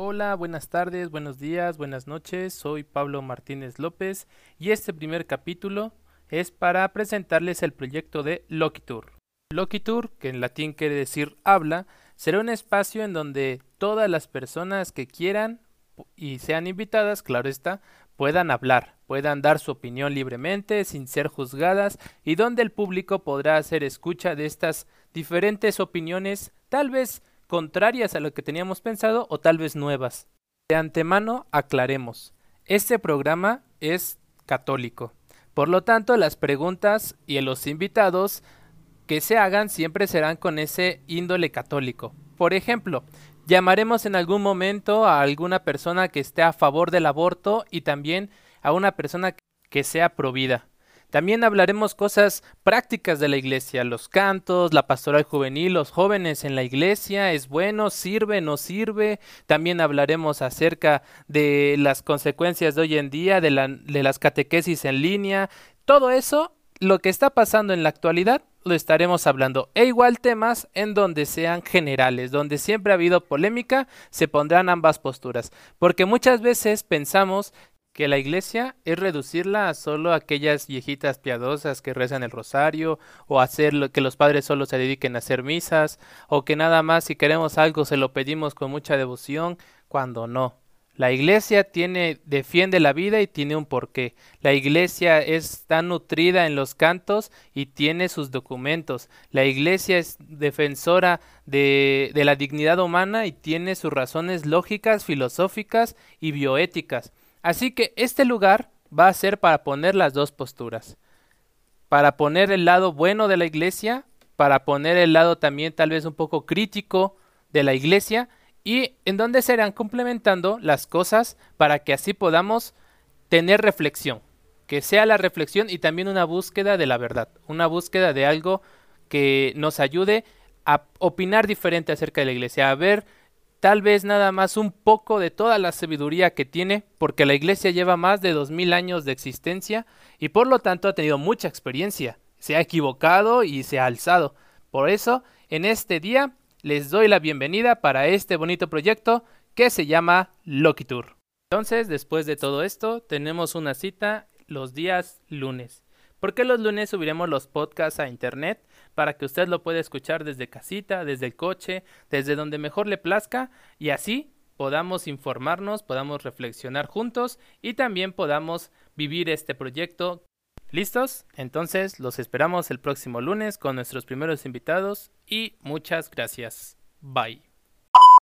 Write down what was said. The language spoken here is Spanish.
Hola, buenas tardes, buenos días, buenas noches. Soy Pablo Martínez López y este primer capítulo es para presentarles el proyecto de Loquitur. Loquitur, que en latín quiere decir habla, será un espacio en donde todas las personas que quieran y sean invitadas, claro está, puedan hablar, puedan dar su opinión libremente, sin ser juzgadas, y donde el público podrá hacer escucha de estas diferentes opiniones, tal vez contrarias a lo que teníamos pensado o tal vez nuevas. De antemano aclaremos, este programa es católico. Por lo tanto, las preguntas y los invitados que se hagan siempre serán con ese índole católico. Por ejemplo, llamaremos en algún momento a alguna persona que esté a favor del aborto y también a una persona que sea provida. También hablaremos cosas prácticas de la iglesia, los cantos, la pastoral juvenil, los jóvenes en la iglesia, es bueno, sirve, no sirve. También hablaremos acerca de las consecuencias de hoy en día, de, la, las catequesis en línea. Todo eso, lo que está pasando en la actualidad, lo estaremos hablando. E igual temas en donde sean generales, donde siempre ha habido polémica, se pondrán ambas posturas. Porque muchas veces pensamos que la iglesia es reducirla a solo aquellas viejitas piadosas que rezan el rosario, o hacer que los padres solo se dediquen a hacer misas, o que nada más si queremos algo se lo pedimos con mucha devoción, cuando no. La iglesia tiene, defiende la vida y tiene un porqué. La iglesia es tan nutrida en los cantos y tiene sus documentos. La iglesia es defensora de, de la dignidad humana y tiene sus razones lógicas, filosóficas y bioéticas. Así que este lugar va a ser para poner las dos posturas. Para poner el lado bueno de la iglesia, para poner el lado también tal vez un poco crítico de la iglesia y en donde se irán complementando las cosas para que así podamos tener reflexión, que sea la reflexión y también una búsqueda de la verdad, una búsqueda de algo que nos ayude a opinar diferente acerca de la iglesia, a ver tal vez nada más un poco de toda la sabiduría que tiene, porque la iglesia lleva más de dos mil años de existencia y por lo tanto ha tenido mucha experiencia, se ha equivocado y se ha alzado. Por eso, en este día les doy la bienvenida para este bonito proyecto que se llama Loquitur. Entonces, después de todo esto, tenemos una cita los días lunes. ¿Por qué los lunes subiremos los podcasts a internet? Para que usted lo pueda escuchar desde casita, desde el coche, desde donde mejor le plazca y así podamos informarnos, podamos reflexionar juntos y también podamos vivir este proyecto. ¿Listos? Entonces los esperamos el próximo lunes con nuestros primeros invitados y muchas gracias. Bye.